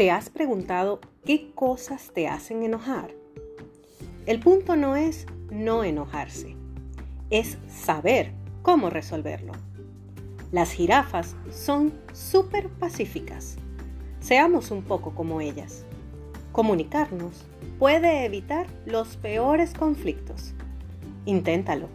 ¿Te has preguntado qué cosas te hacen enojar? El punto no es no enojarse, es saber cómo resolverlo. Las jirafas son súper pacíficas. Seamos un poco como ellas. Comunicarnos puede evitar los peores conflictos. Inténtalo.